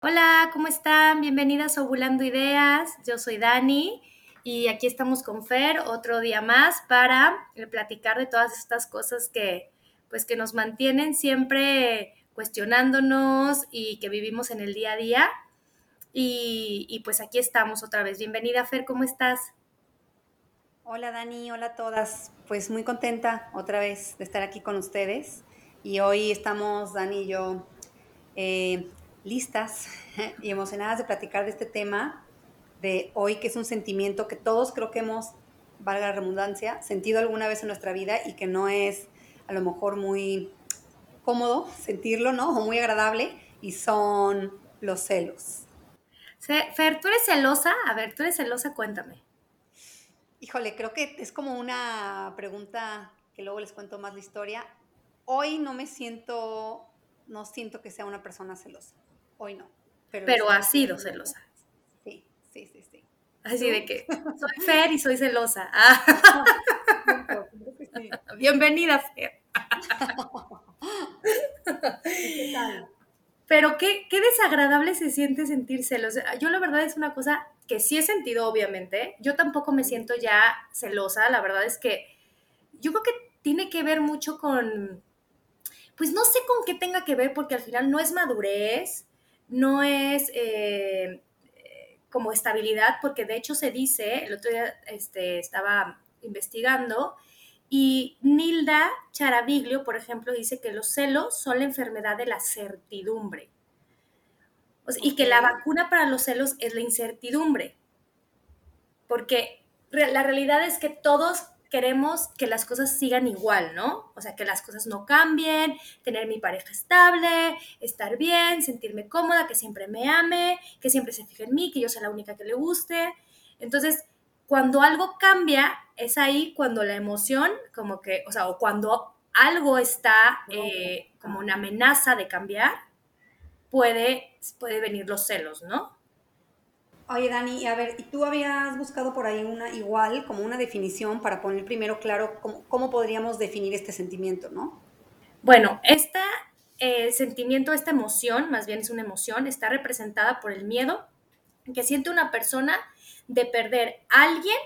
Hola, ¿cómo están? Bienvenidas a Ovulando Ideas. Yo soy Dani y aquí estamos con Fer otro día más para eh, platicar de todas estas cosas que pues que nos mantienen siempre cuestionándonos y que vivimos en el día a día. Y, y pues aquí estamos otra vez. Bienvenida Fer, ¿cómo estás? Hola Dani, hola a todas. Pues muy contenta otra vez de estar aquí con ustedes. Y hoy estamos, Dani y yo, eh, listas y emocionadas de platicar de este tema de hoy, que es un sentimiento que todos creo que hemos, valga la redundancia, sentido alguna vez en nuestra vida y que no es a lo mejor muy cómodo sentirlo, ¿no? O muy agradable, y son los celos. Fer, ¿tú eres celosa? A ver, ¿tú eres celosa? Cuéntame. Híjole, creo que es como una pregunta que luego les cuento más la historia. Hoy no me siento, no siento que sea una persona celosa. Hoy no. Pero, ha sido celosa. Sí, sí, sí, sí. Así de que soy Fer y soy celosa. Ah. Bienvenida, Fer. ¿Qué tal? Pero qué, qué, desagradable se siente sentir celos. Yo la verdad es una cosa que sí he sentido, obviamente. Yo tampoco me siento ya celosa. La verdad es que yo creo que tiene que ver mucho con, pues no sé con qué tenga que ver, porque al final no es madurez, no es eh, como estabilidad, porque de hecho se dice, el otro día este, estaba investigando, y Nilda Charaviglio, por ejemplo, dice que los celos son la enfermedad de la certidumbre. Y que la vacuna para los celos es la incertidumbre. Porque la realidad es que todos queremos que las cosas sigan igual, ¿no? O sea, que las cosas no cambien, tener mi pareja estable, estar bien, sentirme cómoda, que siempre me ame, que siempre se fije en mí, que yo sea la única que le guste. Entonces, cuando algo cambia, es ahí cuando la emoción, como que, o sea, o cuando algo está eh, como una amenaza de cambiar, puede, puede venir los celos, ¿no? Oye, Dani, a ver, ¿y tú habías buscado por ahí una igual, como una definición para poner primero claro cómo, podríamos definir este sentimiento, ¿no? Bueno, este sentimiento, esta emoción, más bien es una emoción, está representada por el miedo que siente una persona de perder a alguien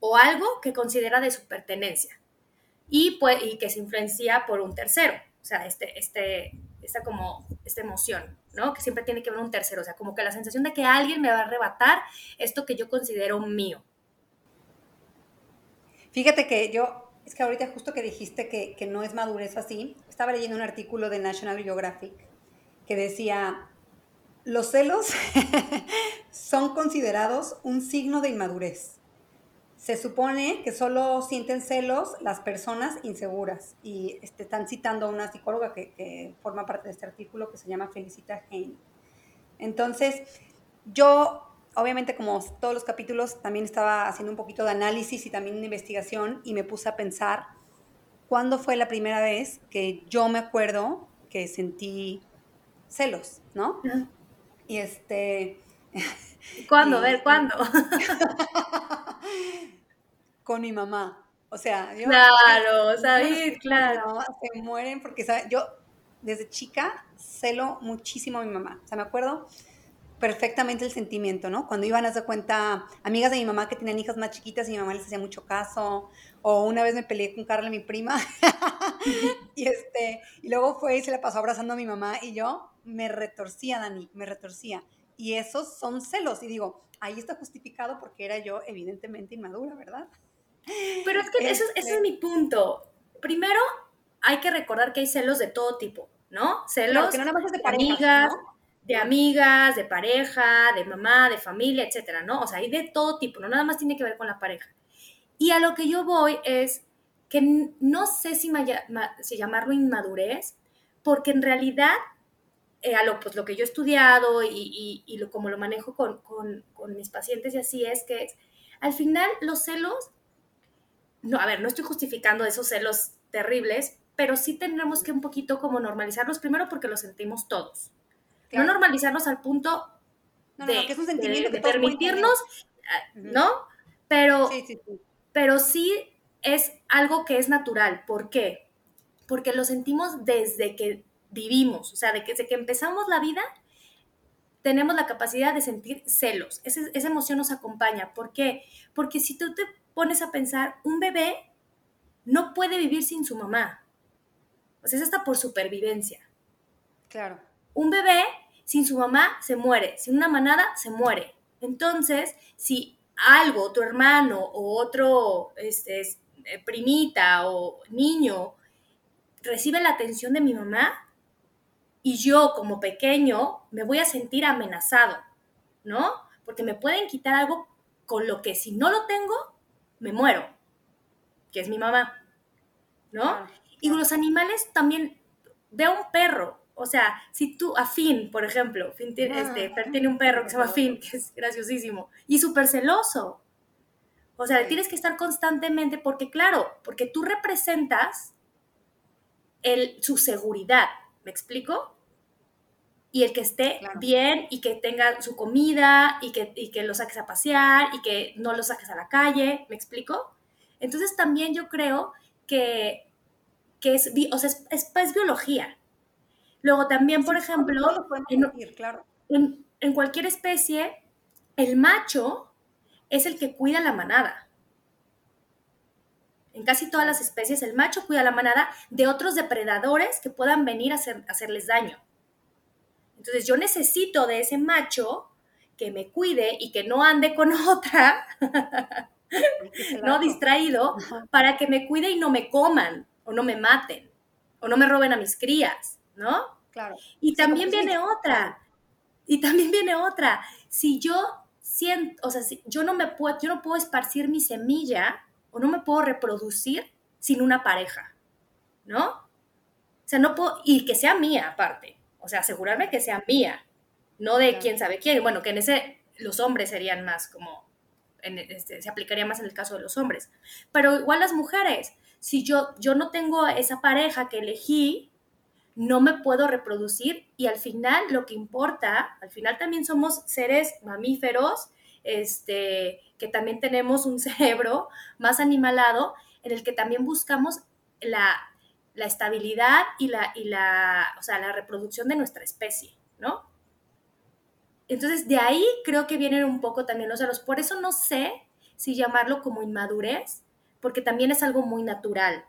o algo que considera de su pertenencia y, y que se influencia por un tercero. O sea, este, este, esta como, esta emoción, ¿no? Que siempre tiene que ver un tercero, o sea, como que la sensación de que alguien me va a arrebatar esto que yo considero mío. Fíjate que yo, es que ahorita justo que dijiste que, que no es madurez así, estaba leyendo un artículo de National Geographic que decía, los celos son considerados un signo de inmadurez. Se supone que solo sienten celos las personas inseguras y este, están citando a una psicóloga que, forma parte de este artículo que se llama Felicita Hein. Entonces, yo, obviamente, como todos los capítulos, también estaba haciendo un poquito de análisis y también de investigación y me puse a pensar cuándo fue la primera vez que yo me acuerdo que sentí celos, ¿no? Y este... ¿Cuándo? a ver, ¿cuándo? con mi mamá. O sea, yo... Claro, ¿sabes? Claro. Se mueren porque, Yo desde chica celo muchísimo a mi mamá. O sea, me acuerdo perfectamente el sentimiento, ¿no? Cuando iban a hacer cuenta amigas de mi mamá que tenían hijas más chiquitas y mi mamá les hacía mucho caso, o una vez me peleé con Carla, mi prima, y este, y luego fue y se la pasó abrazando a mi mamá y yo me retorcía, Dani, me retorcía. Y esos son celos, y digo, ahí está justificado porque era yo evidentemente inmadura, ¿verdad? Pero es que ese, es mi punto. Primero, hay que recordar que hay celos de todo tipo, ¿no? Celos de, amigas, de amigas, de pareja, de mamá, de familia, etcétera, ¿no? O sea, hay de todo tipo, no nada más tiene que ver con la pareja. Y a lo que yo voy es que no sé si, si llamarlo inmadurez, porque en realidad, eh, a lo, pues, lo que yo he estudiado y, y, lo, como lo manejo con, con, con mis pacientes y así es que al final los celos no, a ver, no estoy justificando esos celos terribles, pero sí tendremos que un poquito como normalizarlos primero porque los sentimos todos. No normalizarlos al punto de, permitirnos, ah, ¿no? Pero sí, pero sí es algo que es natural. ¿Por qué? Porque lo sentimos desde que vivimos, o sea, desde que empezamos la vida, tenemos la capacidad de sentir celos. esa emoción nos acompaña. ¿Por qué? Porque si tú te pones a pensar, un bebé no puede vivir sin su mamá. O sea, es hasta por supervivencia. Claro. Un bebé sin su mamá se muere, sin una manada se muere. Entonces, si algo, tu hermano o otro este, eh, primita o niño recibe la atención de mi mamá y yo como pequeño me voy a sentir amenazado, ¿no? Porque me pueden quitar algo con lo que si no lo tengo, me muero, que es mi mamá, ¿no? Y los animales también, veo un perro, o sea, si tú, a Finn, por ejemplo, Finn tiene, este, tiene un perro que se llama Finn, que es graciosísimo, y súper celoso. O sea, tienes que estar constantemente, porque claro, porque tú representas el, su seguridad, ¿me explico? Y el que esté bien y que tenga su comida y que, y que lo saques a pasear y que no lo saques a la calle, ¿me explico? Entonces también yo creo que, que es, o sea, es, es biología, Luego también, por ejemplo, en, cualquier especie, el macho es el que cuida la manada. En casi todas las especies, el macho cuida la manada de otros depredadores que puedan venir a, hacerles daño. Entonces yo necesito de ese macho que me cuide y que no ande con otra, no distraído, para que me cuide y no me coman o no me maten o no me roben a mis crías. ¿no? Claro. Y también viene otra. Y también viene otra. Si yo siento, o sea, si yo no me puedo, yo no puedo esparcir mi semilla o no me puedo reproducir sin una pareja, ¿no? O sea, no puedo, y que sea mía aparte. O sea, asegurarme que sea mía, no de quién sabe quién. Bueno, que en ese los hombres serían más como, este, se aplicaría más en el caso de los hombres. Pero igual las mujeres, si yo, yo no tengo esa pareja que elegí, no me puedo reproducir y al final lo que importa, al final también somos seres mamíferos, este, que también tenemos un cerebro más animalado en el que también buscamos la, estabilidad y, la, y la, la reproducción de nuestra especie, ¿no? Entonces, de ahí creo que vienen un poco también los celos. Por eso no sé si llamarlo como inmadurez, porque también es algo muy natural.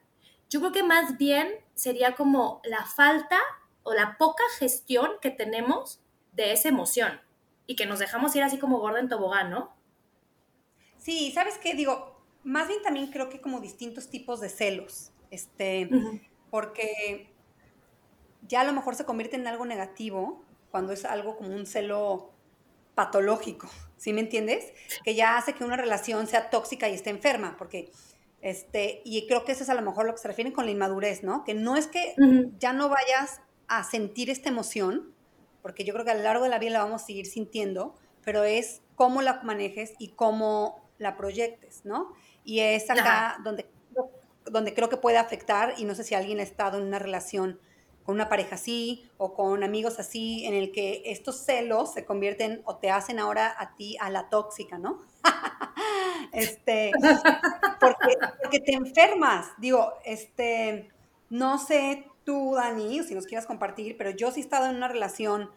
Yo creo que más bien sería como la falta o la poca gestión que tenemos de esa emoción y que nos dejamos ir así como gorda en tobogán, ¿no? Sí, ¿sabes qué? Digo, más bien también creo que como distintos tipos de celos, este, porque ya a lo mejor se convierte en algo negativo cuando es algo como un celo patológico, ¿sí me entiendes? Que ya hace que una relación sea tóxica y esté enferma, porque este, y creo que eso es a lo mejor lo que se refieren con la inmadurez, ¿no? Que no es que ya no vayas a sentir esta emoción, porque yo creo que a lo largo de la vida la vamos a seguir sintiendo, pero es cómo la manejes y cómo la proyectes, ¿no? Y es acá donde, donde creo que puede afectar, y no sé si alguien ha estado en una relación con una pareja así o con amigos así, en el que estos celos se convierten o te hacen ahora a ti a la tóxica, ¿no? este, porque, te enfermas. Digo, este, no sé tú, Dani, si nos quieras compartir, pero yo sí he estado en una relación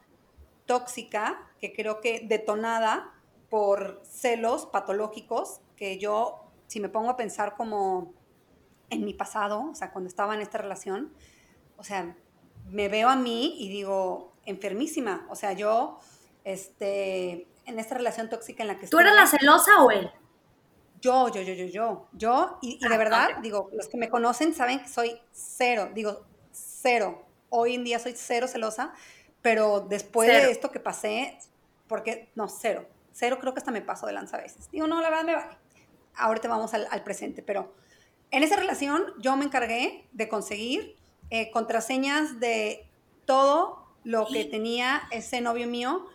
tóxica, que creo que detonada por celos patológicos, que yo, si me pongo a pensar como en mi pasado, o sea, cuando estaba en esta relación, o sea, me veo a mí y digo, enfermísima. O sea, yo, este, en esta relación tóxica en la que ¿Tú eras la celosa o él? Yo, yo, yo, yo, yo, yo, y, de ah, verdad, digo, los que me conocen saben que soy cero, digo, cero. Hoy en día soy cero celosa, pero después de esto que pasé, porque, no, cero, cero creo que hasta me paso de lanza a veces. Digo, no, la verdad me vale. Ahorita vamos al, al presente, pero en esa relación yo me encargué de conseguir eh, contraseñas de todo lo que tenía ese novio mío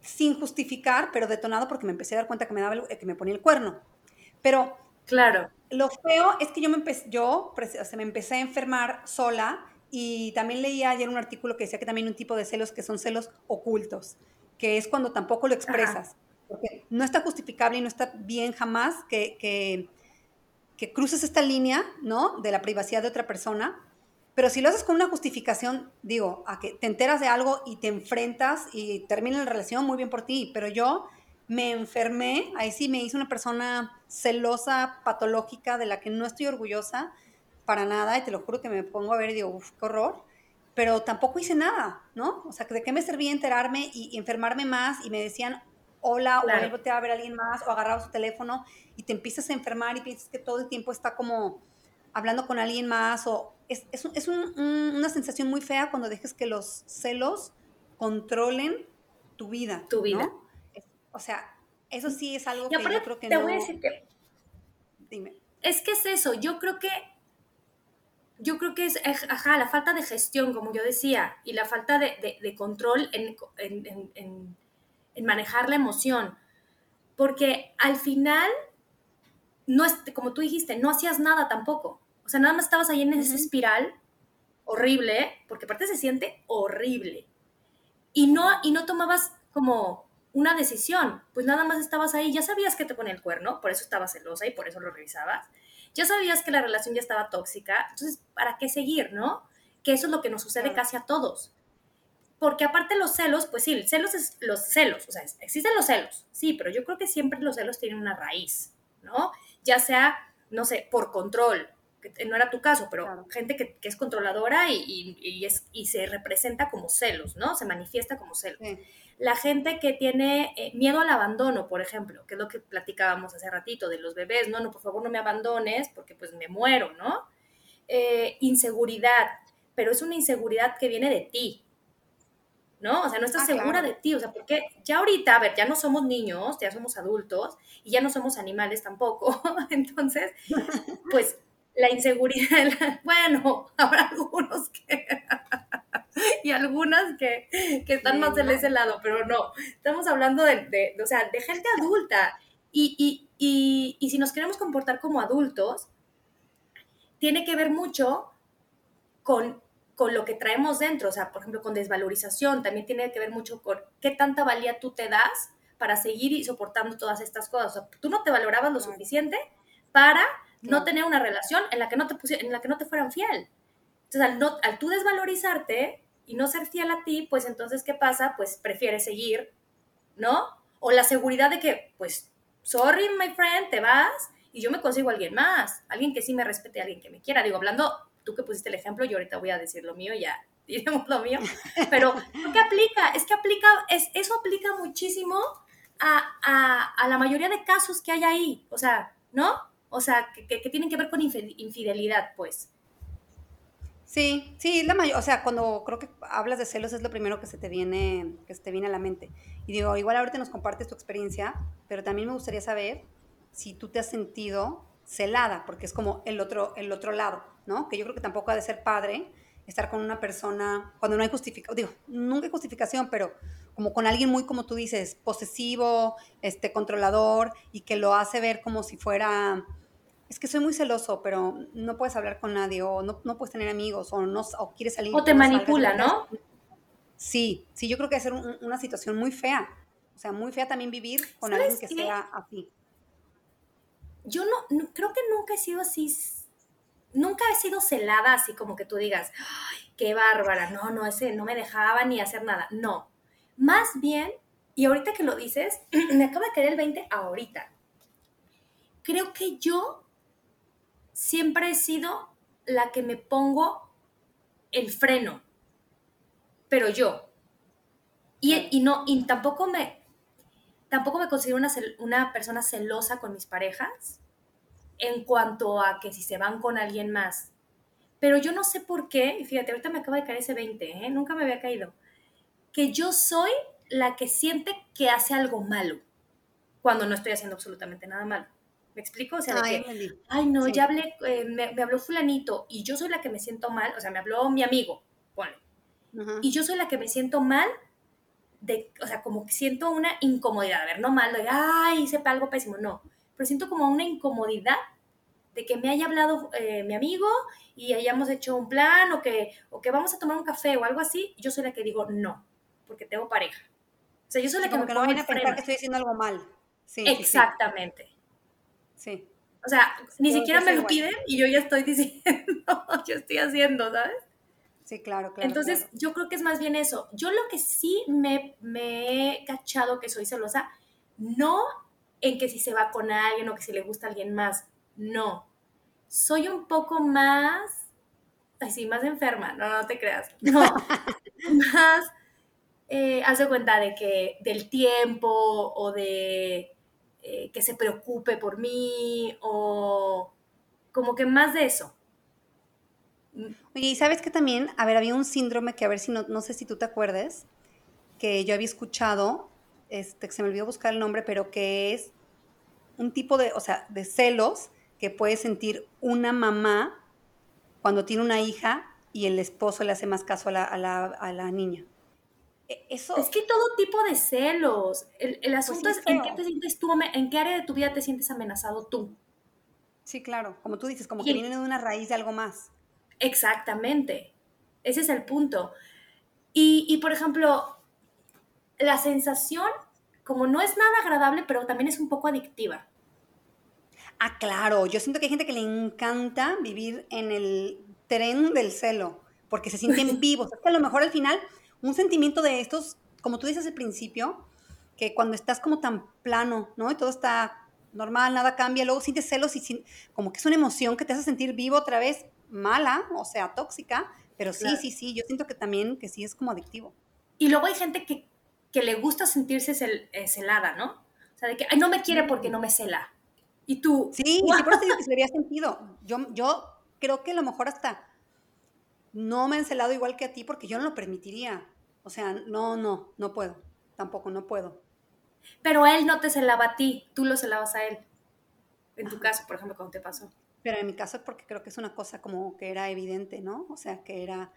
sin justificar, pero detonado porque me empecé a dar cuenta que me, daba que me ponía el cuerno. Pero claro. lo feo es que yo me empecé, yo me empecé a enfermar sola y también leía ayer un artículo que decía que también un tipo de celos que son celos ocultos, que es cuando tampoco lo expresas. Porque no está justificable y no está bien jamás que, que, que cruces esta línea, ¿no? De la privacidad de otra persona Pero si lo haces con una justificación, digo, a que te enteras de algo y te enfrentas y termina la relación, muy bien por ti. Pero yo me enfermé, ahí sí me hice una persona celosa, patológica, de la que no estoy orgullosa para nada, y te lo juro que me pongo a ver y digo, uff, qué horror, pero tampoco hice nada, ¿no? O sea, ¿de qué me servía enterarme y, enfermarme más? Y me decían, hola, o te a ver a alguien más, o agarraba su teléfono, y te empiezas a enfermar y piensas que todo el tiempo está como hablando con alguien más, o es, es, es una sensación muy fea cuando dejes que los celos controlen tu vida. Tu vida. O sea, eso sí es algo que yo creo que te no... voy a decir que... Dime. Es que es eso, yo creo que... Yo creo que es, ajá, la falta de gestión, como yo decía, y la falta de, de, control en, en, en, en, manejar la emoción. Porque al final, no es, como tú dijiste, no hacías nada tampoco. O sea, nada más estabas ahí en esa espiral horrible, porque aparte se siente horrible. Y no, y no tomabas como una decisión, pues nada más estabas ahí, ya sabías que te ponía el cuerno, por eso estabas celosa y por eso lo revisabas, ya sabías que la relación ya estaba tóxica, entonces, ¿para qué seguir, no? Que eso es lo que nos sucede casi a todos. Porque aparte los celos, pues sí, celos es los celos, o sea, existen los celos, sí, pero yo creo que siempre los celos tienen una raíz, ¿no? Ya sea, no sé, por control, que no era tu caso, pero gente que, es controladora y, es, y se representa como celos, ¿no? Se manifiesta como celos. La gente que tiene eh, miedo al abandono, por ejemplo, que es lo que platicábamos hace ratito de los bebés, no, no, por favor no me abandones porque pues me muero, ¿no? Eh, inseguridad, pero es una inseguridad que viene de ti, ¿no? O sea, no estás ah, segura de ti, o sea, porque ya ahorita, a ver, ya no somos niños, ya somos adultos y ya no somos animales tampoco, entonces, pues la inseguridad, bueno, habrá algunos que, y algunas que, están más de ese lado, pero no, estamos hablando de, o sea, de gente adulta. Y, y, si nos queremos comportar como adultos, tiene que ver mucho con, con lo que traemos dentro, o sea, por ejemplo, con desvalorización, también tiene que ver mucho con qué tanta valía tú te das para seguir y soportando todas estas cosas. O sea, tú no te valorabas lo suficiente para no tener una relación en la que no te, en la que no te fueran fiel. Entonces, al, no, al tú desvalorizarte y no ser fiel a ti, pues entonces, ¿qué pasa? Pues prefieres seguir, ¿no? O la seguridad de que, pues, sorry, my friend, te vas y yo me consigo a alguien más, alguien que sí me respete, alguien que me quiera. Digo, hablando, tú que pusiste el ejemplo, yo ahorita voy a decir lo mío, ya diremos lo mío, pero ¿qué aplica? Es que aplica, es, eso aplica muchísimo a, a, la mayoría de casos que hay ahí, o sea, ¿no? O sea, que, tienen que ver con infidelidad, pues. Sí, sí, la mayor, o sea, cuando creo que hablas de celos es lo primero que se te viene, que se te viene a la mente. Y digo, igual ahorita nos compartes tu experiencia, pero también me gustaría saber si tú te has sentido celada, porque es como el otro, el otro lado, ¿no? Que yo creo que tampoco ha de ser padre estar con una persona cuando no hay justificación, digo, nunca hay justificación, pero como con alguien muy, como tú dices, posesivo, este, controlador, y que lo hace ver como si fuera es que soy muy celoso, pero no puedes hablar con nadie, o no, no puedes tener amigos, o, no, o quieres salir. O te manipula, ¿no? Sí, sí, yo creo que es una situación muy fea. O sea, muy fea también vivir con alguien que sea así. Yo no, creo que nunca he sido así, nunca he sido celada así como que tú digas, Ay, qué bárbara, no, no, ese no me dejaba ni hacer nada. No, más bien, y ahorita que lo dices, me acaba de caer el 20 ahorita. Creo que yo siempre he sido la que me pongo el freno, pero yo. Y, no, y tampoco me, tampoco me considero una, una, persona celosa con mis parejas en cuanto a que si se van con alguien más. Pero yo no sé por qué, y fíjate, ahorita me acaba de caer ese 20, ¿eh? nunca me había caído, que yo soy la que siente que hace algo malo cuando no estoy haciendo absolutamente nada malo. ¿Me explico? O sea, ay, que, ay no, ya hablé, eh, me, habló fulanito y yo soy la que me siento mal, o sea, me habló mi amigo, ponle. Y yo soy la que me siento mal, de, o sea, como que siento una incomodidad, a ver, no mal, de, ay, hice algo pésimo, no, pero siento como una incomodidad de que me haya hablado eh, mi amigo y hayamos hecho un plan o que, o que vamos a tomar un café o algo así, yo soy la que digo no, porque tengo pareja. O sea, yo soy la que me que no viene a pensar que estoy haciendo algo mal. Sí, Exactamente. Sí. O sea, ni siquiera me lo piden y yo ya estoy diciendo, yo estoy haciendo, ¿sabes? Sí, claro, claro. Entonces, yo creo que es más bien eso. Yo lo que sí me, me he cachado que soy celosa, no en que si se va con alguien o que si le gusta a alguien más, no. Soy un poco más, así, más enferma, no, no te creas. No, más, eh, haz de cuenta de que del tiempo o de eh, que se preocupe por mí o como que más de eso. Oye, y sabes que también, a ver, había un síndrome que a ver si no, no sé si tú te acuerdes, que yo había escuchado, este, se me olvidó buscar el nombre, pero que es un tipo de, o sea, de celos que puede sentir una mamá cuando tiene una hija y el esposo le hace más caso a la, a la, a la niña. E, eso... Es que todo tipo de celos. El, el pues asunto es en qué te sientes tú, en qué área de tu vida te sientes amenazado tú. Sí, claro, como tú dices, como que viene de una raíz de algo más. Exactamente. Ese es el punto. Y, y, por ejemplo, la sensación, como no es nada agradable, pero también es un poco adictiva. Ah, claro. Yo siento que hay gente que le encanta vivir en el tren del celo, porque se sienten vivos. Es que a lo mejor al final, un sentimiento de estos, como tú dices al principio, que cuando estás como tan plano, ¿no? Y todo está normal, nada cambia, luego sientes celos y como que es una emoción que te hace sentir vivo otra vez, mala, o sea, tóxica, pero sí, sí, sí, yo siento que también que sí es como adictivo. Y luego hay gente que, que le gusta sentirse cel, eh, celada, ¿no? O sea, de que, ay, no me quiere porque no me cela. Y tú... Sí, sí por eso digo que se había sentido. Yo, yo creo que a lo mejor hasta no me han celado igual que a ti porque yo no lo permitiría. O sea, no, no, no puedo. Tampoco, no puedo. Pero él no te celaba a ti, tú lo celabas a él. En tu caso, por ejemplo, cuando te pasó. Pero en mi caso es porque creo que es una cosa como que era evidente, ¿no? O sea, que era,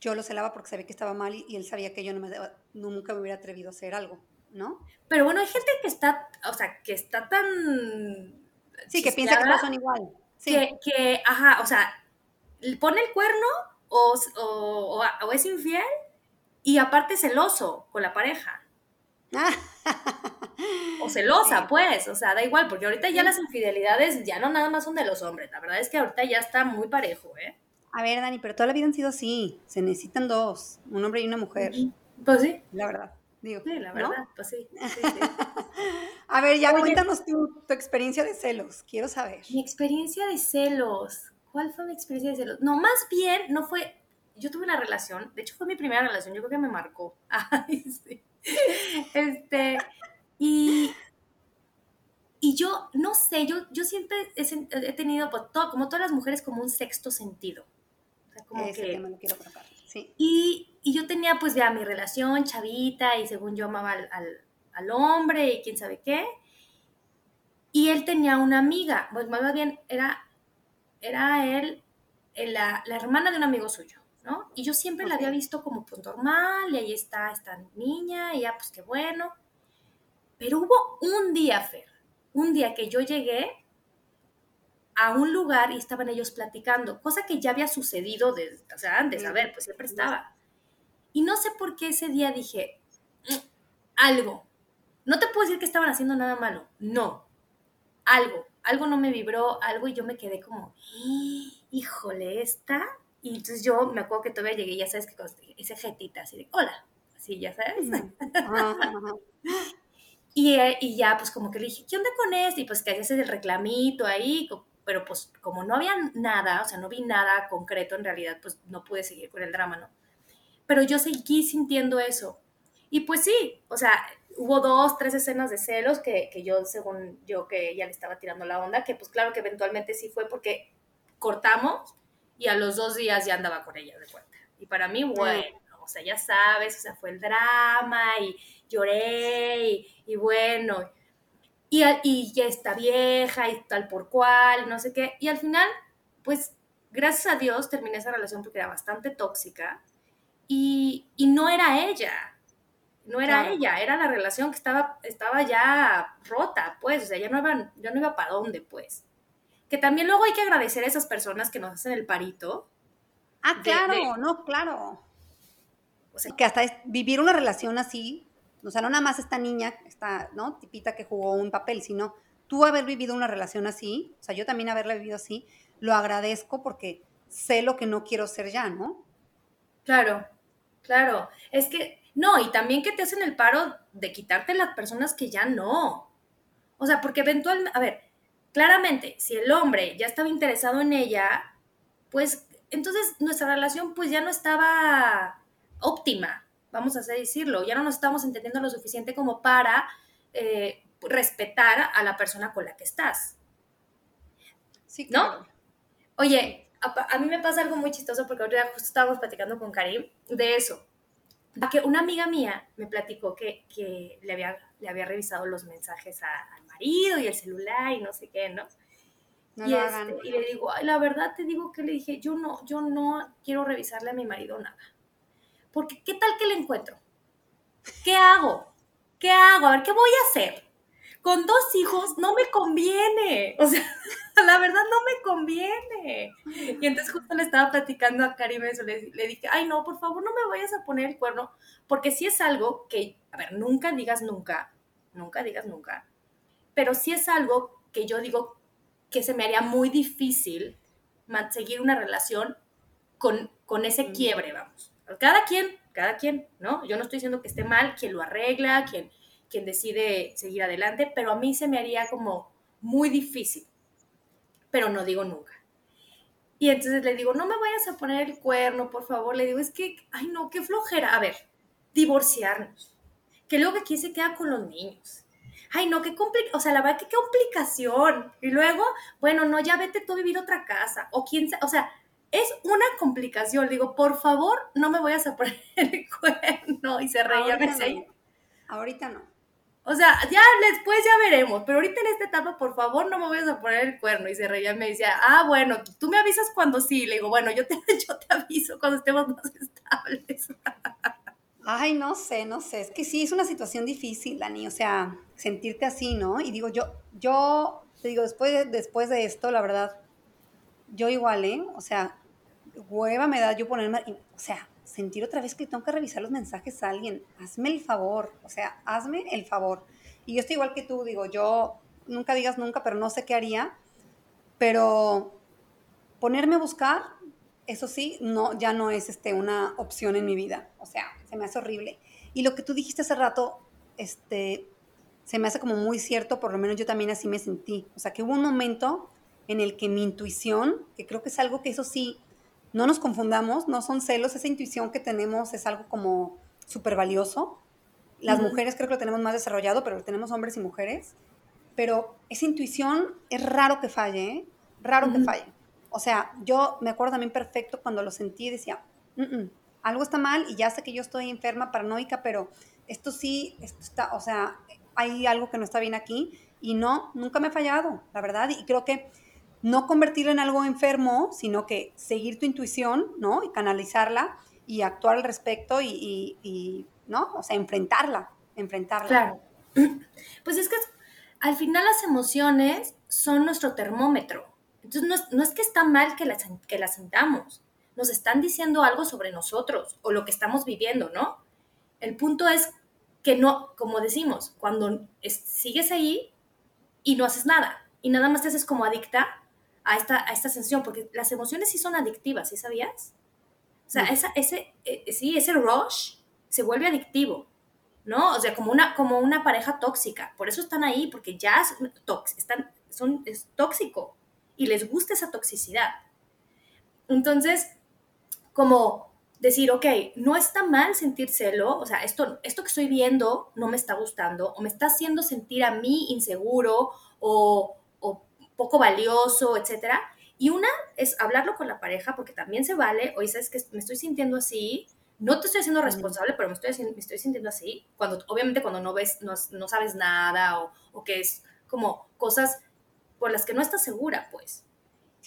yo lo celaba porque sabía que estaba mal y, él sabía que yo no me, nunca me hubiera atrevido a hacer algo, ¿no? Pero bueno, hay gente que está, o sea, que está tan... Sí, que piensa que todos son igual. Sí. Que, que, ajá, o sea, pone el cuerno o, o, o, es infiel y aparte celoso con la pareja. O celosa, pues, o sea, da igual, porque ahorita ya las infidelidades ya no nada más son de los hombres, la verdad es que ahorita ya está muy parejo, ¿eh? A ver, Dani, pero toda la vida han sido así, se necesitan dos, un hombre y una mujer. Pues sí. La verdad, digo. Sí, la verdad, pues sí. A ver, ya cuéntanos tu, tu experiencia de celos, quiero saber. Mi experiencia de celos, ¿cuál fue mi experiencia de celos? No, más bien, no fue, yo tuve una relación, de hecho fue mi primera relación, yo creo que me marcó. Ay, sí. Este, y, y yo, no sé, yo, yo siempre he, tenido, pues, todo, como todas las mujeres, como un sexto sentido. O sea, como que, me lo quiero colocar. Sí. Y, y, yo tenía pues ya mi relación chavita y según yo amaba al, al, hombre y quién sabe qué. Y él tenía una amiga, pues más bien era, era él, la, la hermana de un amigo suyo. ¿No? Y yo siempre la había visto como pues normal, y ahí está esta niña, y ya pues qué bueno. Pero hubo un día, Fer, un día que yo llegué a un lugar y estaban ellos platicando, cosa que ya había sucedido desde, o sea, antes, a ver, pues siempre estaba. Y no sé por qué ese día dije, mm, algo. No te puedo decir que estaban haciendo nada malo, no. Algo, algo no me vibró, algo y yo me quedé como, híjole, esta y entonces yo me acuerdo que todavía llegué, ya sabes, que hice jetita, así de, hola, así, ya sabes. y, y, ya, pues como que le dije, ¿qué onda con esto? Y pues que haces el reclamito ahí, pero pues como no había nada, o sea, no vi nada concreto en realidad, pues no pude seguir con el drama, ¿no? Pero yo seguí sintiendo eso. Y pues sí, o sea, hubo dos, tres escenas de celos que, que yo, según yo, que ya le estaba tirando la onda, que pues claro que eventualmente sí fue porque cortamos y a los dos días ya andaba con ella de cuenta. Y para mí, bueno, o sea, ya sabes, o sea, fue el drama y lloré y, bueno, y, y, ya está vieja y tal por cual, no sé qué. Y al final, pues, gracias a Dios terminé esa relación porque era bastante tóxica y, y no era ella. No era ella, era la relación que estaba, estaba ya rota, pues, o sea, ya no iba, ya no iba para dónde, pues que también luego hay que agradecer a esas personas que nos hacen el parito. Ah, claro, no, claro. O sea, que hasta vivir una relación así, o sea, no nada más esta niña, esta, ¿no? Tipita que jugó un papel, sino tú haber vivido una relación así, o sea, yo también haberla vivido así, lo agradezco porque sé lo que no quiero ser ya, ¿no? Claro, claro. Es que, no, y también que te hacen el paro de quitarte las personas que ya no. O sea, porque eventualmente, a ver, claramente, si el hombre ya estaba interesado en ella, pues entonces nuestra relación pues ya no estaba óptima, vamos a decirlo, ya no nos estamos entendiendo lo suficiente como para eh, respetar a la persona con la que estás. Sí, claro. ¿No? Oye, a, mí me pasa algo muy chistoso porque ahorita justo estábamos platicando con Karim de eso. Que una amiga mía me platicó que, que le, había, le había revisado los mensajes al marido y el celular y no sé qué, ¿no? y, este, y, le digo, Ay, la verdad te digo que le dije, yo no, yo no quiero revisarle a mi marido nada. Porque, ¿qué tal que le encuentro? ¿Qué hago? ¿Qué hago? A ver, ¿qué voy a hacer? Con dos hijos no me conviene. O sea, la verdad no me conviene. Y entonces justo le estaba platicando a Karim eso, le, le, dije, ay no, por favor no me vayas a poner el cuerno, porque si es algo que, a ver, nunca digas nunca, nunca digas nunca, pero si es algo que yo digo que se me haría muy difícil seguir una relación con, con ese quiebre, vamos. Cada quien, cada quien, ¿no? Yo no estoy diciendo que esté mal quien lo arregla, quien, quien decide seguir adelante, pero a mí se me haría como muy difícil, pero no digo nunca. Y entonces le digo, no me vayas a poner el cuerno, por favor. Le digo, es que, ay no, qué flojera. A ver, divorciarnos. Que luego aquí se queda con los niños. Ay no, qué complicación. O sea, la verdad que qué complicación. Y luego, bueno, no, ya vete tú a vivir otra casa. O quién, o sea, es una complicación. Digo, por favor, no me vayas a poner el cuerno. Y se reía. Ahorita, no. Ahorita no. O sea, ya después ya veremos, pero ahorita en esta etapa, por favor, no me vayas a poner el cuerno. Y se reía, me decía, ah, bueno, tú me avisas cuando sí. Le digo, bueno, yo te, yo te aviso cuando estemos más estables. Ay, no sé, no sé. Es que sí, es una situación difícil, Dani. O sea, sentirte así, ¿no? Y digo, yo, yo, te digo, después de, después de esto, la verdad, yo igual, ¿eh? O sea, hueva me da yo ponerme, o sea, sentir otra vez que tengo que revisar los mensajes a alguien. Hazme el favor, o sea, hazme el favor. Y yo estoy igual que tú, digo, yo nunca digas nunca, pero no sé qué haría. Pero ponerme a buscar, eso sí, no, ya no es este, una opción en mi vida. O sea, se me hace horrible. Y lo que tú dijiste hace rato, este, se me hace como muy cierto, por lo menos yo también así me sentí. O sea, que hubo un momento en el que mi intuición, que creo que es algo que eso sí, no nos confundamos, no son celos, esa intuición que tenemos es algo como súper valioso. Las mujeres creo que lo tenemos más desarrollado, pero lo tenemos hombres y mujeres. Pero esa intuición es raro que falle, ¿eh? raro que falle. O sea, yo me acuerdo también perfecto cuando lo sentí decía, algo está mal y ya sé que yo estoy enferma, paranoica, pero esto sí, esto está, o sea, hay algo que no está bien aquí y no, nunca me ha fallado, la verdad. Y creo que no convertirlo en algo enfermo, sino que seguir tu intuición, ¿no? Y canalizarla y actuar al respecto y, ¿no? O sea, enfrentarla, enfrentarla. Claro. Pues es que al final las emociones son nuestro termómetro. Entonces no es, no es que está mal que las, que las sintamos, nos están diciendo algo sobre nosotros o lo que estamos viviendo, ¿no? El punto es que no, como decimos, cuando sigues ahí y no haces nada y nada más te haces como adicta, a esta, a esta sensación, porque las emociones sí son adictivas, ¿sí sabías? O sea, esa, ese, eh, sí, ese rush se vuelve adictivo, ¿no? O sea, como una, como una pareja tóxica. Por eso están ahí, porque ya están, son, es tóxico y les gusta esa toxicidad. Entonces, como decir, ok, no está mal sentir celo, o sea, esto, esto que estoy viendo no me está gustando, o me está haciendo sentir a mí inseguro, o, poco valioso, etcétera. Y una es hablarlo con la pareja, porque también se vale, oye, sabes que me estoy sintiendo así, no te estoy haciendo responsable, pero me estoy, me estoy sintiendo así, cuando, obviamente cuando no ves, no, sabes nada, o, o, que es como cosas por las que no estás segura, pues.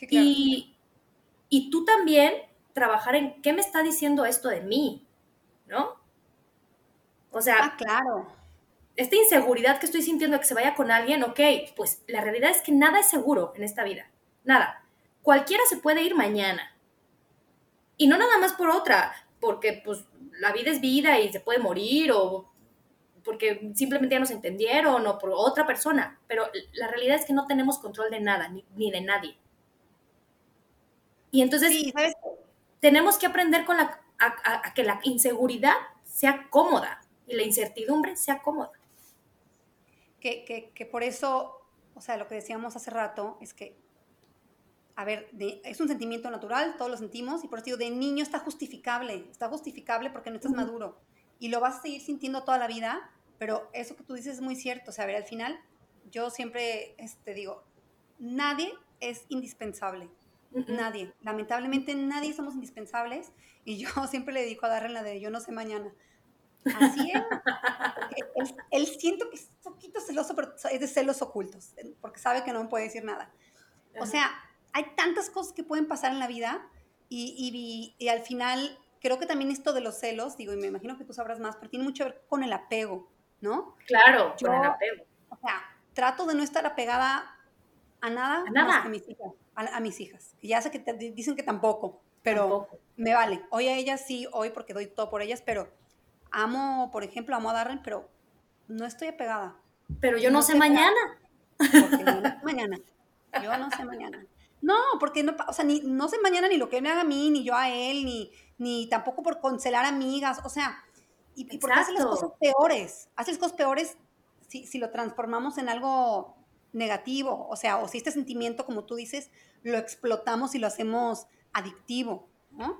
y, y tú también trabajar en qué me está diciendo esto de mí, ¿no? O sea, ah, claro esta inseguridad que estoy sintiendo de que se vaya con alguien, ok, pues la realidad es que nada es seguro en esta vida, nada. Cualquiera se puede ir mañana. Y no nada más por otra, porque pues la vida es vida y se puede morir o porque simplemente ya nos entendieron o por otra persona, pero la realidad es que no tenemos control de nada, ni, de nadie. Y entonces tenemos que aprender con la, a, que la inseguridad sea cómoda y la incertidumbre sea cómoda. Que, que, que por eso, o sea, lo que decíamos hace rato es que a ver, es un sentimiento natural, todos lo sentimos, y por eso digo, de niño está justificable, está justificable porque no estás maduro, y lo vas a seguir sintiendo toda la vida, pero eso que tú dices es muy cierto, o sea, a ver, al final, yo siempre este, digo, nadie es indispensable, nadie, lamentablemente nadie somos indispensables, y yo siempre le dedico a darle la de yo no sé mañana. Así es. Él, él, siento que es un poquito celoso, pero es de celos ocultos, porque sabe que no me puede decir nada. O sea, hay tantas cosas que pueden pasar en la vida y, y, al final creo que también esto de los celos, digo, y me imagino que tú sabrás más, pero tiene mucho que ver con el apego, ¿no? Claro, con el apego. O sea, trato de no estar apegada a nada, a, nada. a mis hijas, a, mis hijas. Ya sé que te dicen que tampoco, pero me vale. Hoy a ellas sí, hoy porque doy todo por ellas, pero amo, por ejemplo, amo a Darren, pero no estoy apegada. Pero yo no, sé mañana. Porque mañana. Yo no sé mañana. No, porque no, o sea, ni, no sé mañana ni lo que me haga a mí, ni yo a él, ni, ni tampoco por cancelar amigas, o sea, y, y porque hace las cosas peores, hace las cosas peores si, si, lo transformamos en algo negativo, o sea, o si este sentimiento, como tú dices, lo explotamos y lo hacemos adictivo, ¿no?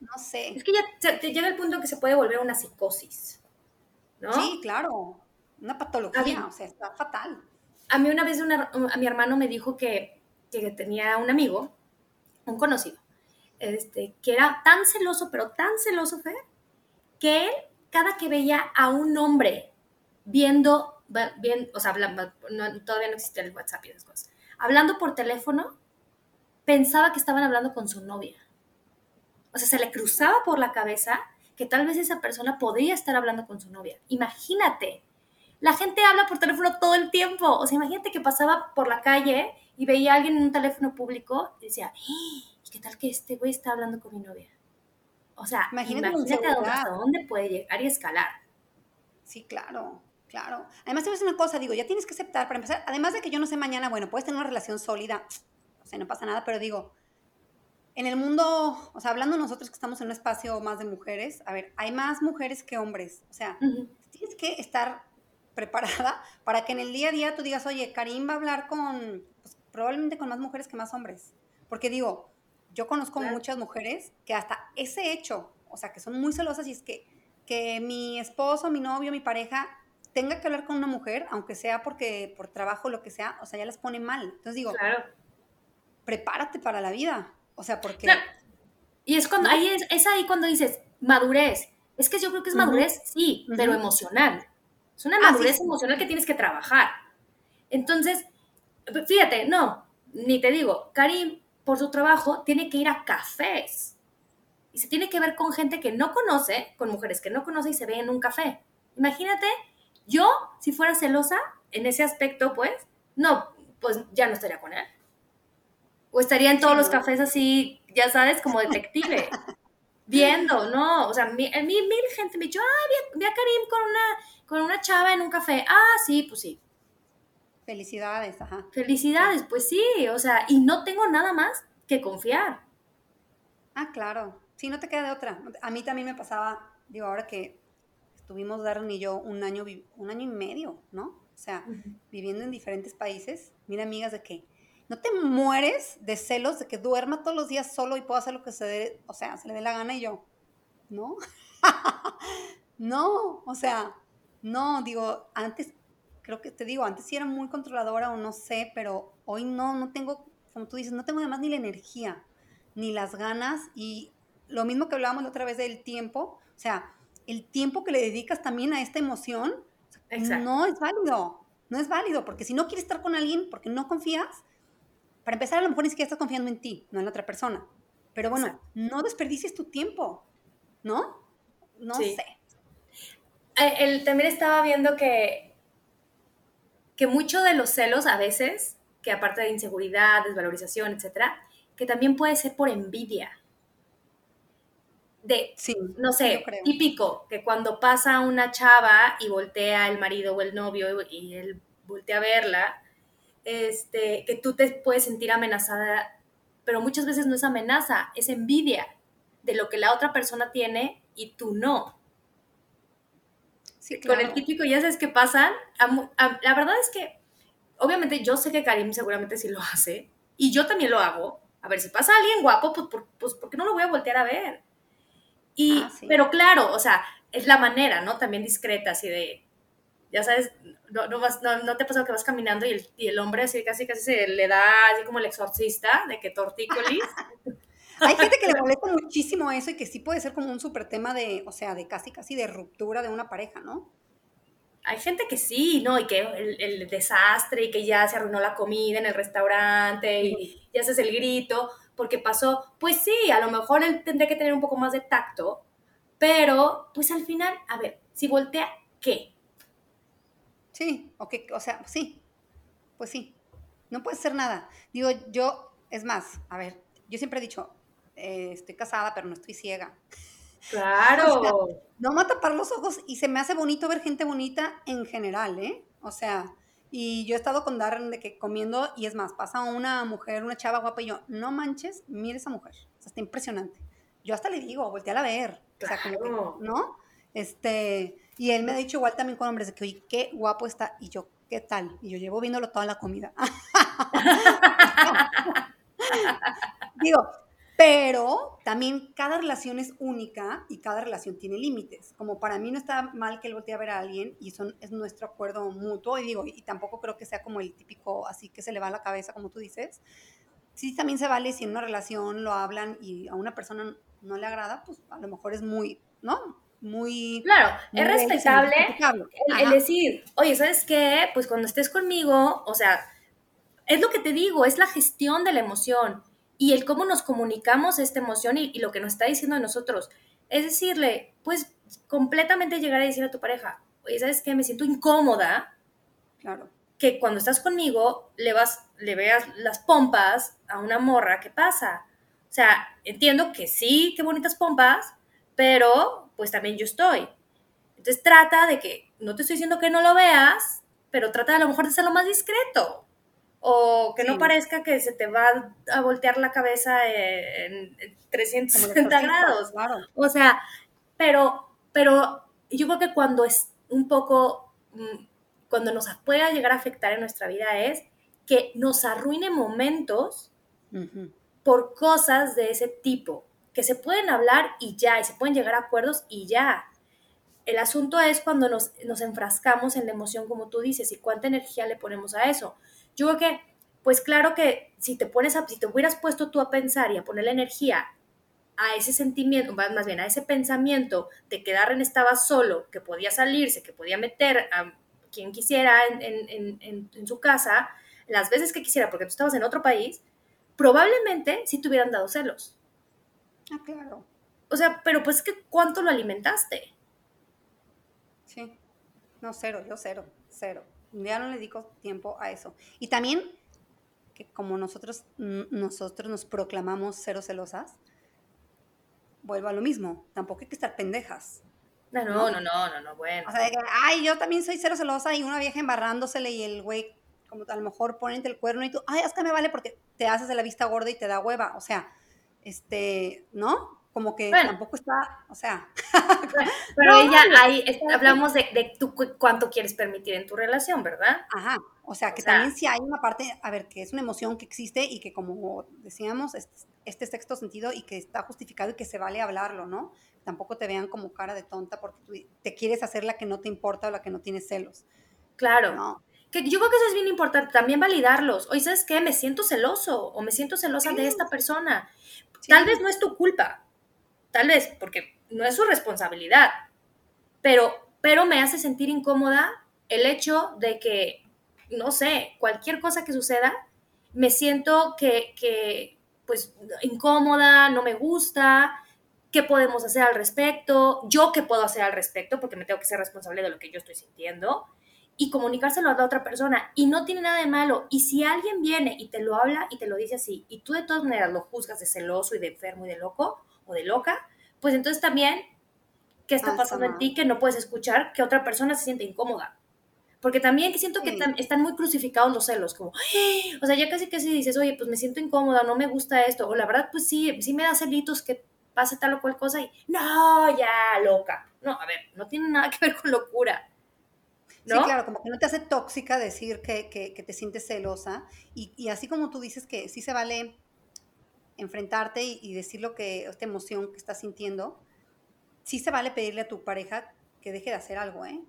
No sé. Es que ya te llega el punto que se puede volver una psicosis, ¿no? Sí, claro, una patología, o sea, está fatal. A mí una vez a mi hermano me dijo que que tenía un amigo, un conocido, este, que era tan celoso, pero tan celoso, Fer, que él, cada que veía a un hombre viendo, bien, o sea, todavía no existía el WhatsApp y esas cosas, hablando por teléfono, pensaba que estaban hablando con su novia. O sea, se le cruzaba por la cabeza que tal vez esa persona podría estar hablando con su novia. Imagínate, la gente habla por teléfono todo el tiempo. O sea, imagínate que pasaba por la calle y veía a alguien en un teléfono público y decía, ¿y qué tal que este güey está hablando con mi novia? O sea, imagínate, hasta dónde puede llegar y escalar. Sí, claro, claro. Además, te voy a decir una cosa, digo, ya tienes que aceptar, para empezar, además de que yo no sé mañana, bueno, puedes tener una relación sólida, o sea, no pasa nada, pero digo, en el mundo, o sea, hablando nosotros que estamos en un espacio más de mujeres, a ver, hay más mujeres que hombres, o sea, tienes que estar preparada para que en el día a día tú digas, oye, Karim va a hablar con, probablemente con más mujeres que más hombres. Porque digo, yo conozco muchas mujeres que hasta ese hecho, o sea, que son muy celosas y es que, que mi esposo, mi novio, mi pareja tenga que hablar con una mujer, aunque sea porque por trabajo, lo que sea, o sea, ya las pone mal. Entonces digo, prepárate para la vida. O sea, porque... Y es cuando, ahí es, ahí cuando dices, madurez. Es que yo creo que es madurez, sí, pero emocional. Es una madurez emocional que tienes que trabajar. Entonces, Fíjate, no, ni te digo, Karim por su trabajo tiene que ir a cafés y se tiene que ver con gente que no conoce, con mujeres que no conoce y se ve en un café. Imagínate, yo si fuera celosa en ese aspecto, pues, no, pues ya no estaría con él. O estaría en todos los cafés así, ya sabes, como detective. viendo, ¿no? O sea, mil, mil, gente me dicho, ah, vi, a Karim con una, con una chava en un café. Ah, sí, pues sí. Felicidades, ajá. Felicidades, pues sí, o sea, y no tengo nada más que confiar. Ah, claro. Sí, no te queda de otra. A mí también me pasaba, digo, ahora que estuvimos Darren y yo un año, un año y medio, ¿no? O sea, viviendo en diferentes países. Mira, amigas, de que no te mueres de celos de que duerma todos los días solo y pueda hacer lo que se dé, o sea, se le dé la gana y yo, ¿no? no, o sea, no, digo, antes creo que te digo, antes sí era muy controladora o no sé, pero hoy no, no tengo, como tú dices, no tengo además ni la energía, ni las ganas y lo mismo que hablábamos la otra vez del tiempo, o sea, el tiempo que le dedicas también a esta emoción no es válido, no es válido, porque si no quieres estar con alguien porque no confías, para empezar a lo mejor ni siquiera estás confiando en ti, no en la otra persona. Pero bueno, no desperdicies tu tiempo, ¿no? No sé. Eh, también estaba viendo que que mucho de los celos a veces, que aparte de inseguridad, desvalorización, etcétera, que también puede ser por envidia. De, no sé, típico, que cuando pasa una chava y voltea el marido o el novio y él voltea a verla, este, que tú te puedes sentir amenazada, pero muchas veces no es amenaza, es envidia de lo que la otra persona tiene y tú no. Con el típico, ya sabes qué pasa. la verdad es que, obviamente, yo sé que Karim seguramente sí lo hace, y yo también lo hago. A ver, si pasa alguien guapo, pues, por, pues ¿por qué no lo voy a voltear a ver? Y, ah, Pero claro, o sea, es la manera, ¿no? También discreta, así de, ya sabes, no, no, vas, no, no te pasa que vas caminando y el, y el, hombre así casi casi se le da así como el exorcista de que tortícolis. Hay gente que le molesta muchísimo eso y que sí puede ser como un súper tema de, o sea, de casi casi de ruptura de una pareja, ¿no? Hay gente que sí, ¿no? Y que el, el desastre y que ya se arruinó la comida en el restaurante y ya haces el grito porque pasó. Pues sí, a lo mejor él tendría que tener un poco más de tacto, pero pues al final, a ver, si voltea, ¿qué? Sí, o, o sea, sí, pues sí, no puede ser nada. Digo, yo, es más, a ver, yo siempre he dicho, eh, estoy casada, pero no estoy ciega. Claro. no me tapar los ojos y se me hace bonito ver gente bonita en general, ¿eh? O sea, y yo he estado con Darren de que comiendo y es más, pasa una mujer, una chava guapa y yo, no manches, mire esa mujer, o sea, está impresionante. Yo hasta le digo, voltea a ver, o sea, como ¿no? Este, y él me ha dicho igual también con hombres de que, oye, qué guapo está. Y yo, ¿qué tal? Y yo llevo viéndolo toda la comida. Digo, pero también cada relación es única y cada relación tiene límites. Como para mí no está mal que él voltee a ver a alguien y son, es nuestro acuerdo mutuo. Y digo, y tampoco creo que sea como el típico así que se le va a la cabeza, como tú dices. Sí, también se vale si en una relación lo hablan y a una persona no le agrada, pues a lo mejor es muy, ¿no? muy... Claro, es respetable el, decir, oye, ¿sabes qué? Pues cuando estés conmigo, o sea, es lo que te digo, es la gestión de la emoción y el cómo nos comunicamos esta emoción y, lo que nos está diciendo de nosotros. Es decirle, pues completamente llegar a decir a tu pareja, oye, ¿sabes qué? Me siento incómoda. Claro. Que cuando estás conmigo le vas, le veas las pompas a una morra, ¿qué pasa? O sea, entiendo que sí, qué bonitas pompas, pero pues también yo estoy. Entonces trata de que, no te estoy diciendo que no lo veas, pero trata a lo mejor de hacerlo más discreto. O que no parezca que se te va a voltear la cabeza en, 360 grados. O sea, pero, pero yo creo que cuando es un poco, mm, cuando nos pueda llegar a afectar en nuestra vida es que nos arruine momentos por cosas de ese tipo que se pueden hablar y ya, y se pueden llegar a acuerdos y ya. El asunto es cuando nos, enfrascamos en la emoción, como tú dices, y cuánta energía le ponemos a eso. Yo creo que, pues claro que si te pones a, si te hubieras puesto tú a pensar y a poner la energía a ese sentimiento, más bien a ese pensamiento de que Darren estaba solo, que podía salirse, que podía meter a quien quisiera en, en su casa, las veces que quisiera, porque tú estabas en otro país, probablemente sí te hubieran dado celos. Ah, claro. O sea, pero pues que ¿cuánto lo alimentaste? Sí. No, cero, yo cero, cero. Ya no le dedico tiempo a eso. Y también que como nosotros, nosotros nos proclamamos cero celosas, vuelvo a lo mismo. Tampoco hay que estar pendejas. No, no, no, no, no, no, bueno. O sea, de que, ay, yo también soy cero celosa y una vieja embarrándosele y el güey, como a lo mejor ponente el cuerno y tú, ay, es que me vale porque te haces de la vista gorda y te da hueva. O sea, este, ¿no? Como que tampoco está, o sea. Pero ella, ahí hablamos de, de tú cuánto quieres permitir en tu relación, ¿verdad? Ajá, o sea, que también sí hay una parte, a ver, que es una emoción que existe y que como decíamos, este, este sexto sentido y que está justificado y que se vale hablarlo, ¿no? Tampoco te vean como cara de tonta porque tú te quieres hacer la que no te importa o la que no tiene celos. Claro. ¿no? Que yo creo que eso es bien importante, también validarlos. Oye, ¿sabes qué? Me siento celoso o me siento celosa de esta persona. Tal vez no es tu culpa, tal vez porque no es su responsabilidad, pero, pero me hace sentir incómoda el hecho de que, no sé, cualquier cosa que suceda, me siento que, que pues, incómoda, no me gusta, qué podemos hacer al respecto, yo qué puedo hacer al respecto, porque me tengo que ser responsable de lo que yo estoy sintiendo y comunicárselo a la otra persona. Y no tiene nada de malo. Y si alguien viene y te lo habla y te lo dice así, y tú de todas maneras lo juzgas de celoso y de enfermo y de loco o de loca, pues entonces también, ¿qué está pasando en ti que no puedes escuchar que otra persona se siente incómoda? Porque también siento que están muy crucificados los celos, como, o sea, ya casi que si dices, oye, pues me siento incómoda, no me gusta esto, o la verdad, pues sí, sí me da celitos que pase tal o cual cosa y, no, ya, loca. No, a ver, no tiene nada que ver con locura. ¿no? Sí, claro, como que no te hace tóxica decir que, que, te sientes celosa. Y, y, así como tú dices que sí se vale enfrentarte y, y, decir lo que, esta emoción que estás sintiendo, sí se vale pedirle a tu pareja que deje de hacer algo, ¿eh?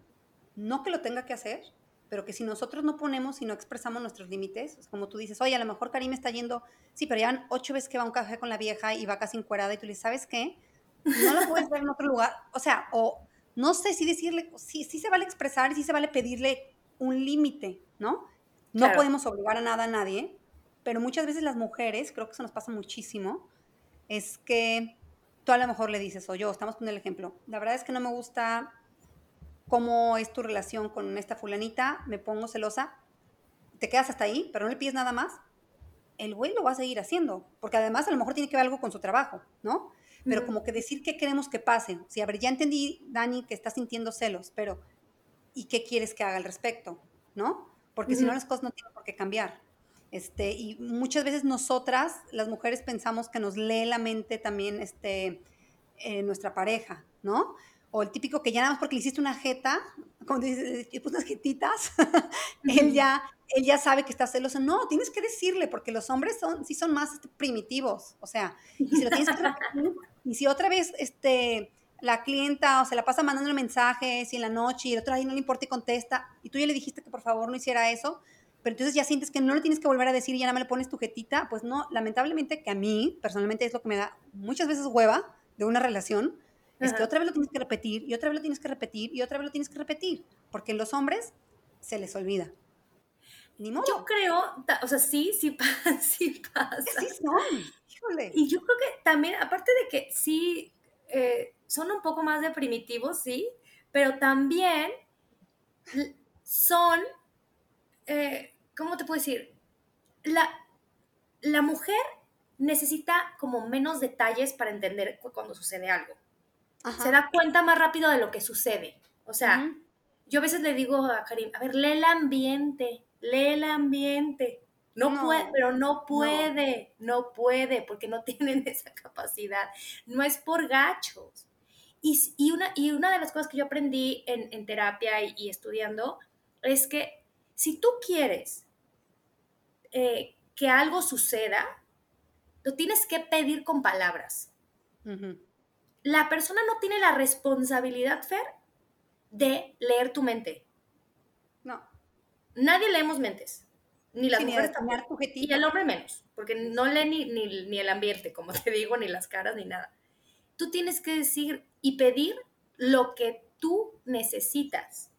no que lo tenga que hacer, pero que si nosotros no ponemos y no expresamos nuestros límites, es como tú dices, oye, a lo mejor Karim está yendo, sí, pero ya van ocho veces que va a un café con la vieja y va casi encuerada y tú le dices, ¿sabes qué? No la puedes ver en otro lugar. O sea, o no sé si decirle, sí, sí se vale expresar y sí se vale pedirle un límite, ¿no? No podemos obligar a nada a nadie, pero muchas veces las mujeres, creo que eso nos pasa muchísimo, es que tú a lo mejor le dices, o yo, estamos poniendo el ejemplo, la verdad es que no me gusta cómo es tu relación con esta fulanita, me pongo celosa, te quedas hasta ahí, pero no le pides nada más, el güey lo va a seguir haciendo, porque además a lo mejor tiene que ver algo con su trabajo, ¿no? Pero como que decir qué queremos que pase. Sí, a ver, ya entendí, Dani, que estás sintiendo celos, pero ¿y qué quieres que haga al respecto? ¿No? Porque si no las cosas no tienen por qué cambiar. Este, y muchas veces nosotras, las mujeres, pensamos que nos lee la mente también este, eh, nuestra pareja, ¿no? o el típico que ya nada más porque le hiciste una jeta, como dices, pues unas jetitas, él, ya, él ya sabe que está celoso. No, tienes que decirle, porque los hombres son, sí son más este, primitivos, o sea, y si lo tienes que y si otra vez este, la clienta o se la pasa mandando mensajes y en la noche y el otro ahí no le importa y contesta, y tú ya le dijiste que por favor no hiciera eso, pero entonces ya sientes que no le tienes que volver a decir y ya nada más le pones tu jetita, pues no, lamentablemente que a mí personalmente es lo que me da muchas veces hueva de una relación, es que otra vez lo tienes que repetir y otra vez lo tienes que repetir y otra vez lo tienes que repetir, porque los hombres se les olvida. Ni modo. Yo creo, o sea, sí, sí, pasa, sí pasa. Sí son, híjole. Y yo creo que también, aparte de que sí, eh, son un poco más de primitivos, sí, pero también son, eh, ¿cómo te puedo decir? La, la mujer necesita como menos detalles para entender cuando sucede algo se da cuenta más rápido de lo que sucede. O sea, yo a veces le digo a Karim, a ver, lee el ambiente, lee el ambiente. No, puede, pero no puede, no. puede, porque no tienen esa capacidad. No es por gachos. Y, y, una, y una de las cosas que yo aprendí en, terapia y, estudiando es que si tú quieres eh, que algo suceda, lo tienes que pedir con palabras la persona no tiene la responsabilidad, Fer, de leer tu mente. No. Nadie leemos mentes. Ni las mujeres Y el hombre menos, porque no lee ni, ni, el ambiente, como te digo, ni las caras, ni nada. Tú tienes que decir y pedir lo que tú necesitas.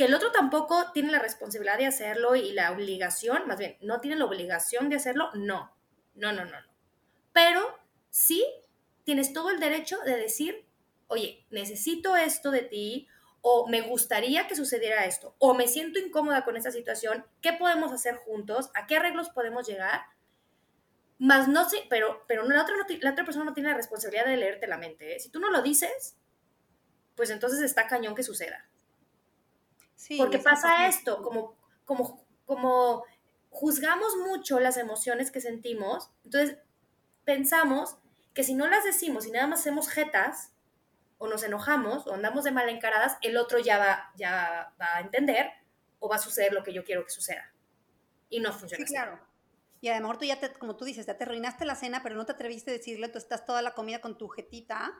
Que el otro tampoco tiene la responsabilidad de hacerlo y la obligación, más bien, no tiene la obligación de hacerlo, no. No, no, no, no. Pero sí tienes todo el derecho de decir, oye, necesito esto de ti, o me gustaría que sucediera esto, o me siento incómoda con esta situación, ¿qué podemos hacer juntos? ¿A qué arreglos podemos llegar? Más no sé, pero, pero la, otra la otra persona no tiene la responsabilidad de leerte la mente. ¿eh? Si tú no lo dices, pues entonces está cañón que suceda. Sí, Porque pasa esto, como, como, como juzgamos mucho las emociones que sentimos, entonces pensamos que si no las decimos y nada más hacemos jetas, o nos enojamos, o andamos de mal encaradas, el otro ya va, ya va a entender, o va a suceder lo que yo quiero que suceda. Y no funciona sí, claro. Y a lo mejor tú ya, te, como tú dices, ya te arruinaste la cena, pero no te atreviste a decirle, tú estás toda la comida con tu jetita,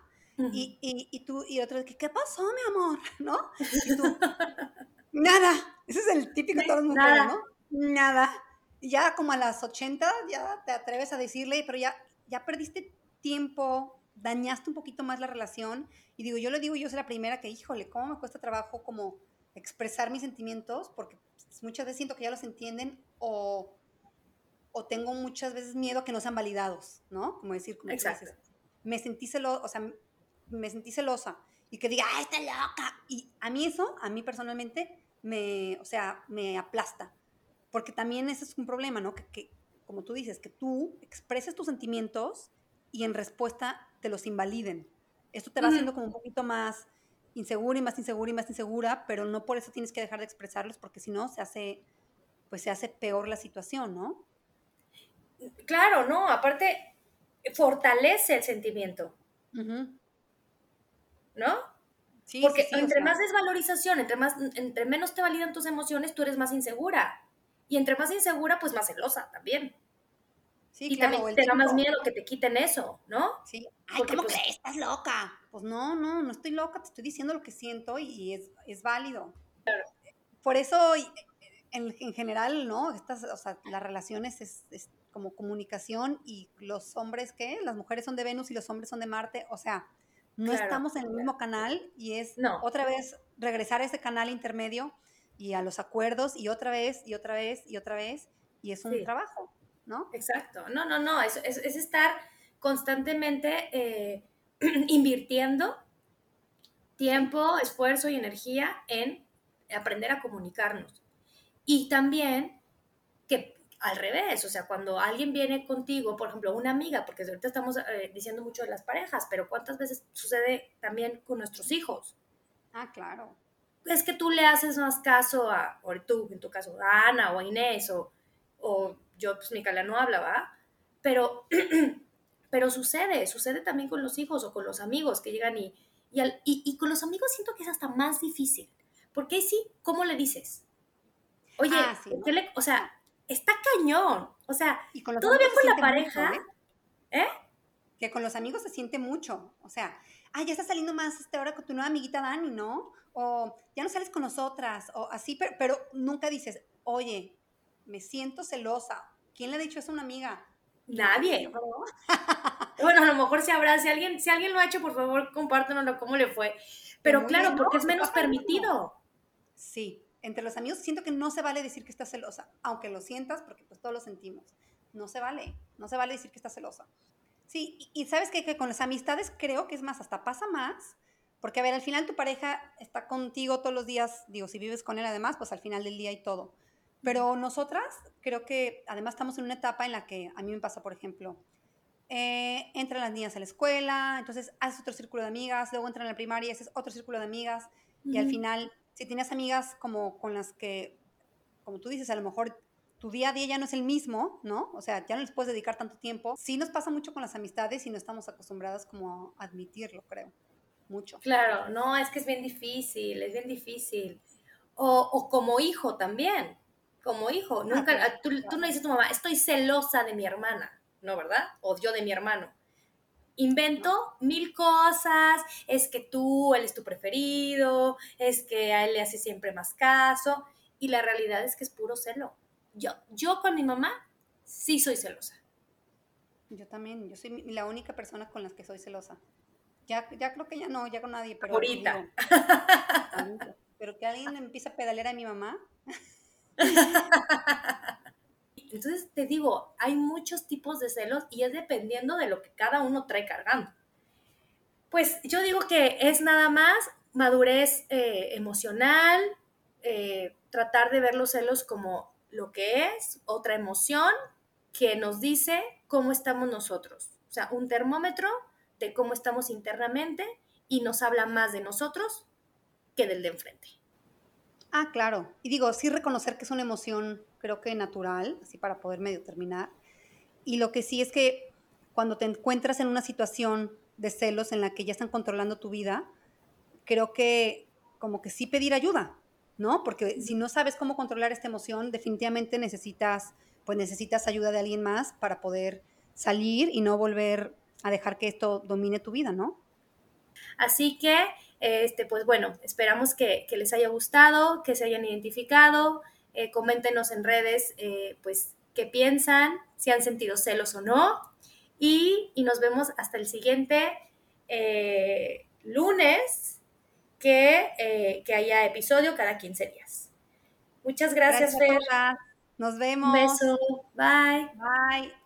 y, y, y, tú, y otro, ¿qué pasó, mi amor? ¿No? Y tú, nada. Ese es el típico de todas las mujeres, ¿no? Nada. Ya como a las 80 ya te atreves a decirle, pero ya, ya perdiste tiempo, dañaste un poquito más la relación. Y digo, yo le digo, yo soy la primera que, híjole, ¿cómo me cuesta trabajo como expresar mis sentimientos? Porque muchas veces siento que ya los entienden o, o tengo muchas veces miedo a que no sean validados, ¿no? Como decir, como Exacto. me sentí celosa, o sea, me sentí celosa y que diga, ¡ay, está loca! Y a mí eso, a mí personalmente, me, o sea, me aplasta. Porque también ese es un problema, ¿no? Que, que, como tú dices, que tú expreses tus sentimientos y en respuesta te los invaliden. Esto te va haciendo como un poquito más insegura y más insegura y más insegura, pero no por eso tienes que dejar de expresarlos, porque si no, se hace, pues se hace peor la situación, ¿no? Claro, no, aparte fortalece el sentimiento. ¿No? Sí, Porque entre más desvalorización, entre, más, entre menos te validan tus emociones, tú eres más insegura. Y entre más insegura, pues más celosa también. Sí, y también te da más miedo que te quiten eso, ¿no? Sí. Ay, ¿cómo pues, crees? Estás loca. Pues no, no, no estoy loca, te estoy diciendo lo que siento y es, es válido. Claro. Por eso, en, en, general, ¿no? Estas, o sea, las relaciones es, es, como comunicación y los hombres, ¿qué? Las mujeres son de Venus y los hombres son de Marte. O sea, no estamos en el mismo canal y es otra vez regresar a ese canal intermedio y a los acuerdos y otra vez y otra vez y otra vez y es un trabajo. ¿no? Exacto. No, no, no, es, es, estar constantemente eh, invirtiendo tiempo, esfuerzo y energía en aprender a comunicarnos. Y también que al revés, o sea, cuando alguien viene contigo, por ejemplo, una amiga, porque ahorita estamos eh, diciendo mucho de las parejas, pero ¿cuántas veces sucede también con nuestros hijos? Ah, claro. Es que tú le haces más caso a, o tú, en tu caso, a Ana o a Inés, o, o yo, pues Micaela no hablaba, pero, pero sucede, sucede también con los hijos o con los amigos que llegan y, y, y, con los amigos siento que es hasta más difícil, porque sí, ¿cómo le dices? Oye, ah, o sea, está cañón, o sea, todavía con la pareja, ¿eh? ¿eh? Que con los amigos se siente mucho, o sea, ay, ya está saliendo más esta hora con tu nueva amiguita Dani, ¿no? O ya no sales con nosotras, o así, pero, pero nunca dices, oye, me siento celosa. ¿Quién le ha dicho eso a una amiga? Nadie. bueno, a lo mejor si habrá, si alguien, si alguien lo ha hecho, por favor, compártenoslo cómo le fue. Pero claro, porque es menos permitido. Sí, entre los amigos siento que no se vale decir que estás celosa, aunque lo sientas, porque pues todos lo sentimos. No se vale, no se vale decir que estás celosa. Sí, y, sabes que, que con las amistades creo que es más, hasta pasa más, porque a ver, al final tu pareja está contigo todos los días, digo, si vives con él además, pues al final del día y todo. Pero nosotras creo que además estamos en una etapa en la que a mí me pasa, por ejemplo, eh, entran las niñas a la escuela, entonces haces otro círculo de amigas, luego entran a la primaria, haces otro círculo de amigas, y al final, si tienes amigas como con las que, como tú dices, a lo mejor tu día a día ya no es el mismo, ¿no? O sea, ya no les puedes dedicar tanto tiempo. Sí nos pasa mucho con las amistades y no estamos acostumbradas como a admitirlo, creo. Mucho. Claro, no, es que es bien difícil, es bien difícil. O, o como hijo también como hijo. Nunca, tú, no dices a tu mamá, estoy celosa de mi hermana, ¿no, verdad? O yo de mi hermano. Invento mil cosas, es que tú, él es tu preferido, es que a él le hace siempre más caso, y la realidad es que es puro celo. Yo, yo con mi mamá sí soy celosa. Yo también, yo soy la única persona con la que soy celosa. Ya, ya creo que ya no, ya con nadie, pero... Ahorita. pero que alguien empiece a pedalear a mi mamá, Entonces te digo, hay muchos tipos de celos y es dependiendo de lo que cada uno trae cargando. Pues yo digo que es nada más madurez eh, emocional, eh, tratar de ver los celos como lo que es, otra emoción que nos dice cómo estamos nosotros. O sea, un termómetro de cómo estamos internamente y nos habla más de nosotros que del de enfrente. Ah, claro. Y digo, sí reconocer que es una emoción, creo que natural, así para poder medio terminar. Y lo que sí es que cuando te encuentras en una situación de celos en la que ya están controlando tu vida, creo que como que sí pedir ayuda, ¿no? Porque si no sabes cómo controlar esta emoción, definitivamente necesitas, pues necesitas ayuda de alguien más para poder salir y no volver a dejar que esto domine tu vida, ¿no? Así que este, pues bueno, esperamos que, les haya gustado, que se hayan identificado. Eh, coméntenos en redes, eh, pues, qué piensan, si han sentido celos o no. Y, nos vemos hasta el siguiente eh, lunes, que, haya episodio cada 15 días. Muchas gracias, gracias Fer. Nos vemos. Un beso. Bye. Bye.